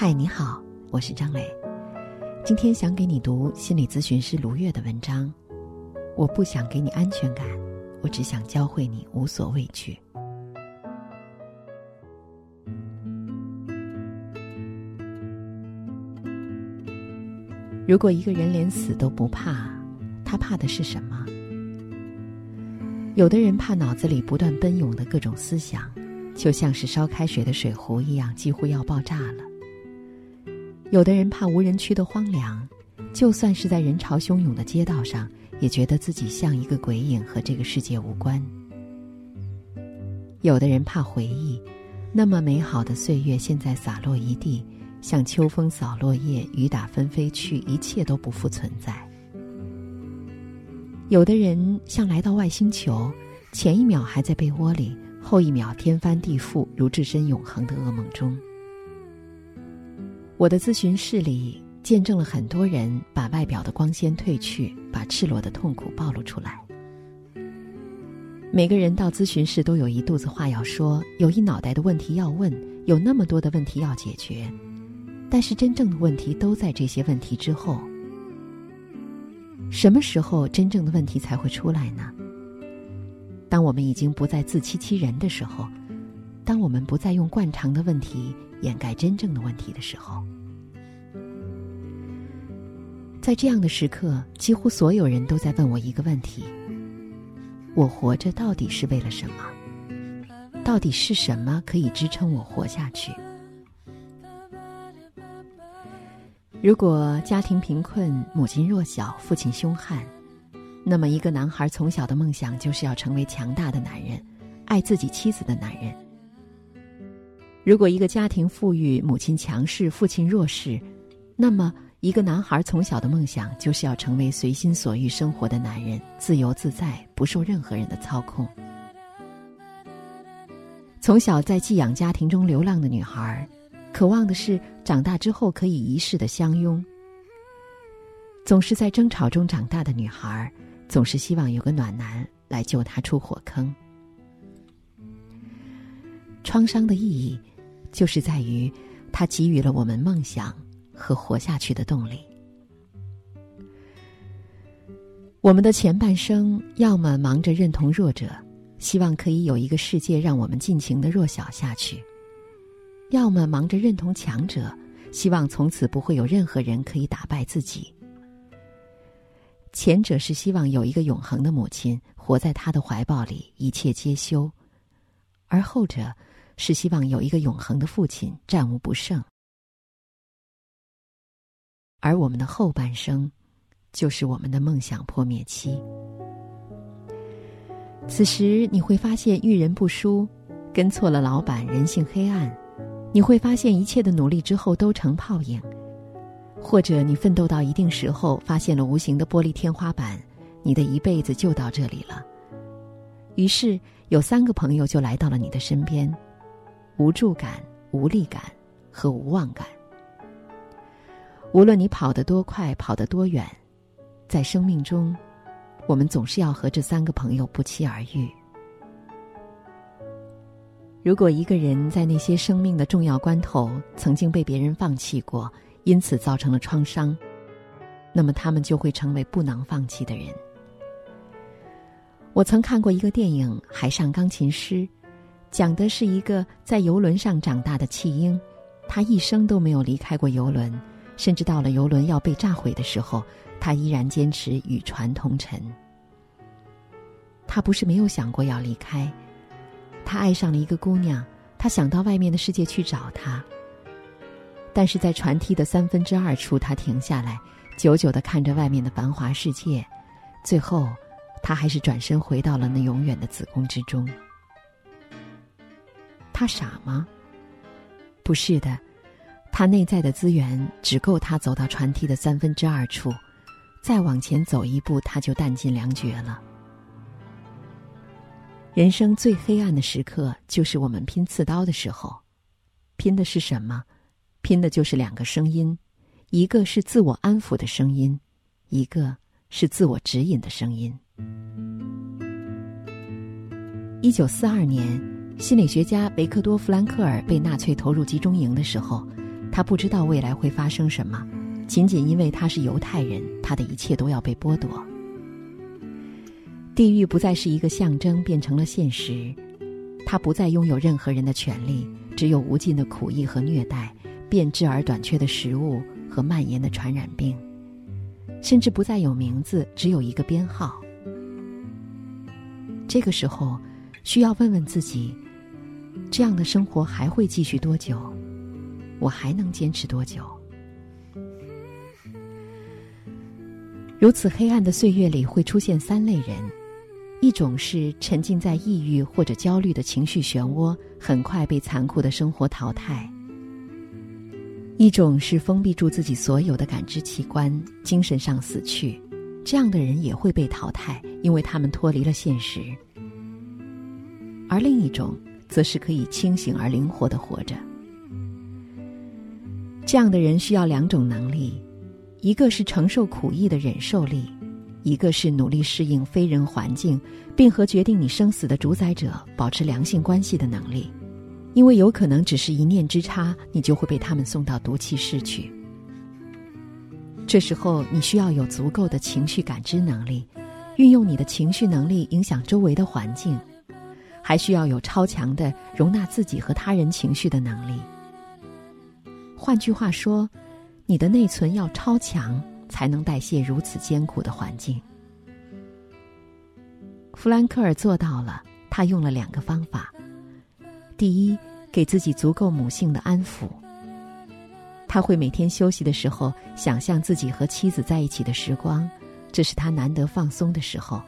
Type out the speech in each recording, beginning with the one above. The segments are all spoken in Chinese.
嗨，你好，我是张磊。今天想给你读心理咨询师卢月的文章。我不想给你安全感，我只想教会你无所畏惧。如果一个人连死都不怕，他怕的是什么？有的人怕脑子里不断奔涌的各种思想，就像是烧开水的水壶一样，几乎要爆炸了。有的人怕无人区的荒凉，就算是在人潮汹涌的街道上，也觉得自己像一个鬼影，和这个世界无关。有的人怕回忆，那么美好的岁月现在洒落一地，像秋风扫落叶，雨打纷飞去，一切都不复存在。有的人像来到外星球，前一秒还在被窝里，后一秒天翻地覆，如置身永恒的噩梦中。我的咨询室里，见证了很多人把外表的光鲜褪去，把赤裸的痛苦暴露出来。每个人到咨询室都有一肚子话要说，有一脑袋的问题要问，有那么多的问题要解决。但是真正的问题都在这些问题之后。什么时候真正的问题才会出来呢？当我们已经不再自欺欺人的时候，当我们不再用惯常的问题。掩盖真正的问题的时候，在这样的时刻，几乎所有人都在问我一个问题：我活着到底是为了什么？到底是什么可以支撑我活下去？如果家庭贫困、母亲弱小、父亲凶悍，那么一个男孩从小的梦想就是要成为强大的男人，爱自己妻子的男人。如果一个家庭富裕，母亲强势，父亲弱势，那么一个男孩从小的梦想就是要成为随心所欲生活的男人，自由自在，不受任何人的操控。从小在寄养家庭中流浪的女孩，渴望的是长大之后可以一世的相拥。总是在争吵中长大的女孩，总是希望有个暖男来救她出火坑。创伤的意义。就是在于，它给予了我们梦想和活下去的动力。我们的前半生，要么忙着认同弱者，希望可以有一个世界让我们尽情的弱小下去；要么忙着认同强者，希望从此不会有任何人可以打败自己。前者是希望有一个永恒的母亲活在他的怀抱里，一切皆休；而后者。是希望有一个永恒的父亲，战无不胜。而我们的后半生，就是我们的梦想破灭期。此时你会发现遇人不淑，跟错了老板，人性黑暗；你会发现一切的努力之后都成泡影，或者你奋斗到一定时候，发现了无形的玻璃天花板，你的一辈子就到这里了。于是有三个朋友就来到了你的身边。无助感、无力感和无望感。无论你跑得多快，跑得多远，在生命中，我们总是要和这三个朋友不期而遇。如果一个人在那些生命的重要关头曾经被别人放弃过，因此造成了创伤，那么他们就会成为不能放弃的人。我曾看过一个电影《海上钢琴师》。讲的是一个在游轮上长大的弃婴，他一生都没有离开过游轮，甚至到了游轮要被炸毁的时候，他依然坚持与船同沉。他不是没有想过要离开，他爱上了一个姑娘，他想到外面的世界去找她。但是在船梯的三分之二处，他停下来，久久的看着外面的繁华世界，最后，他还是转身回到了那永远的子宫之中。他傻吗？不是的，他内在的资源只够他走到船梯的三分之二处，再往前走一步，他就弹尽粮绝了。人生最黑暗的时刻，就是我们拼刺刀的时候。拼的是什么？拼的就是两个声音，一个是自我安抚的声音，一个是自我指引的声音。一九四二年。心理学家维克多·弗兰克尔被纳粹投入集中营的时候，他不知道未来会发生什么，仅仅因为他是犹太人，他的一切都要被剥夺。地狱不再是一个象征，变成了现实。他不再拥有任何人的权利，只有无尽的苦役和虐待，变质而短缺的食物和蔓延的传染病，甚至不再有名字，只有一个编号。这个时候，需要问问自己：这样的生活还会继续多久？我还能坚持多久？如此黑暗的岁月里，会出现三类人：一种是沉浸在抑郁或者焦虑的情绪漩涡，很快被残酷的生活淘汰；一种是封闭住自己所有的感知器官，精神上死去，这样的人也会被淘汰，因为他们脱离了现实；而另一种，则是可以清醒而灵活的活着。这样的人需要两种能力，一个是承受苦役的忍受力，一个是努力适应非人环境，并和决定你生死的主宰者保持良性关系的能力。因为有可能只是一念之差，你就会被他们送到毒气室去。这时候，你需要有足够的情绪感知能力，运用你的情绪能力影响周围的环境，还需要有超强的容纳自己和他人情绪的能力。换句话说，你的内存要超强，才能代谢如此艰苦的环境。弗兰克尔做到了，他用了两个方法：第一，给自己足够母性的安抚。他会每天休息的时候，想象自己和妻子在一起的时光，这是他难得放松的时候。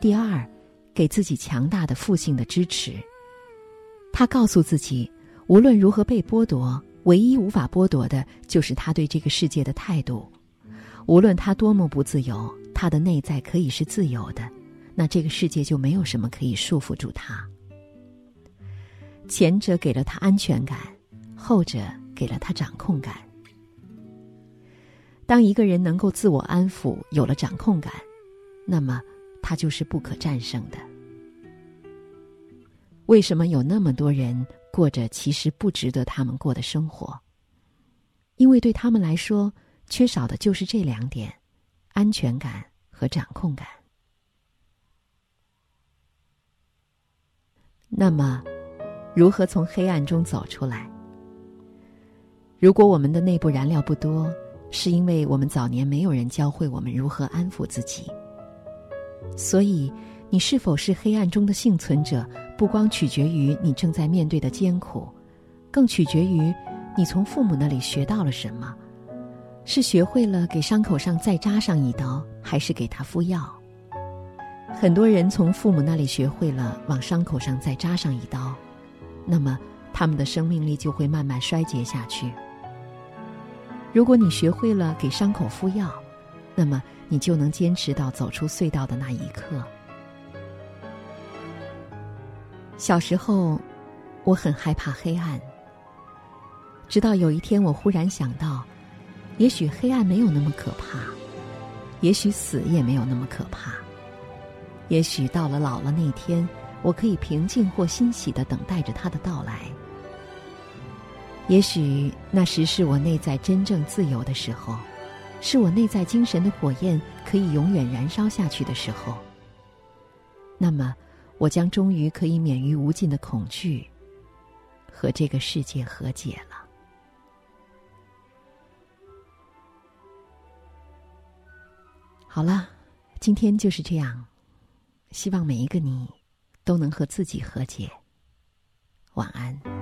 第二，给自己强大的父性的支持。他告诉自己。无论如何被剥夺，唯一无法剥夺的就是他对这个世界的态度。无论他多么不自由，他的内在可以是自由的，那这个世界就没有什么可以束缚住他。前者给了他安全感，后者给了他掌控感。当一个人能够自我安抚，有了掌控感，那么它就是不可战胜的。为什么有那么多人？过着其实不值得他们过的生活，因为对他们来说，缺少的就是这两点：安全感和掌控感。那么，如何从黑暗中走出来？如果我们的内部燃料不多，是因为我们早年没有人教会我们如何安抚自己。所以，你是否是黑暗中的幸存者？不光取决于你正在面对的艰苦，更取决于你从父母那里学到了什么。是学会了给伤口上再扎上一刀，还是给他敷药？很多人从父母那里学会了往伤口上再扎上一刀，那么他们的生命力就会慢慢衰竭下去。如果你学会了给伤口敷药，那么你就能坚持到走出隧道的那一刻。小时候，我很害怕黑暗。直到有一天，我忽然想到，也许黑暗没有那么可怕，也许死也没有那么可怕，也许到了老了那天，我可以平静或欣喜的等待着他的到来。也许那时是我内在真正自由的时候，是我内在精神的火焰可以永远燃烧下去的时候。那么。我将终于可以免于无尽的恐惧，和这个世界和解了。好了，今天就是这样。希望每一个你都能和自己和解。晚安。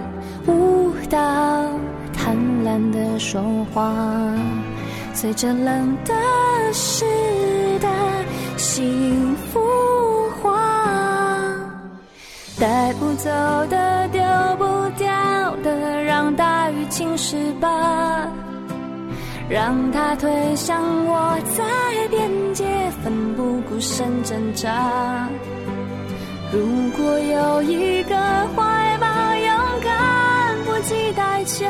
说话，随着冷的时幸福化，带不走的、丢不掉的，让大雨侵蚀吧，让它推向我在边界，奋不顾身挣扎。如果有一个怀抱，勇敢不计代价，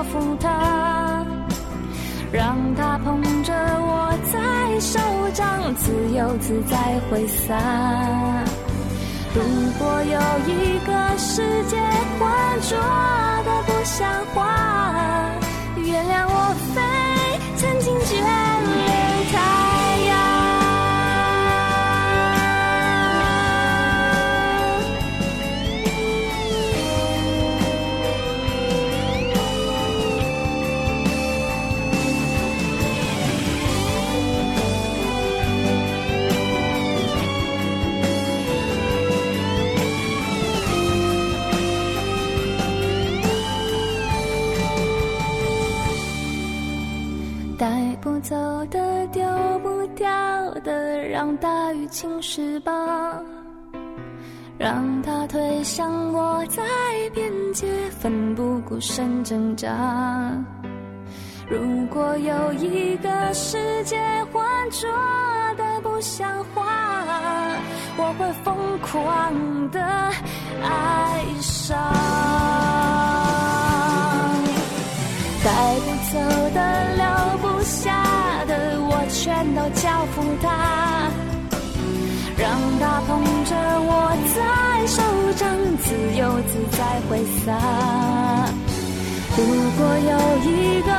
全都交付他，让他捧着我在手掌，自由自在挥洒。如果有一个世界浑浊的不像话，原谅我飞，曾经眷大雨侵蚀吧，让它推向我在边界，奋不顾身挣扎。如果有一个世界浑浊的不像话，我会疯狂的爱上。带不走的、留不下的，我全都交付他，让它捧着我在手掌，自由自在挥洒。如果有一个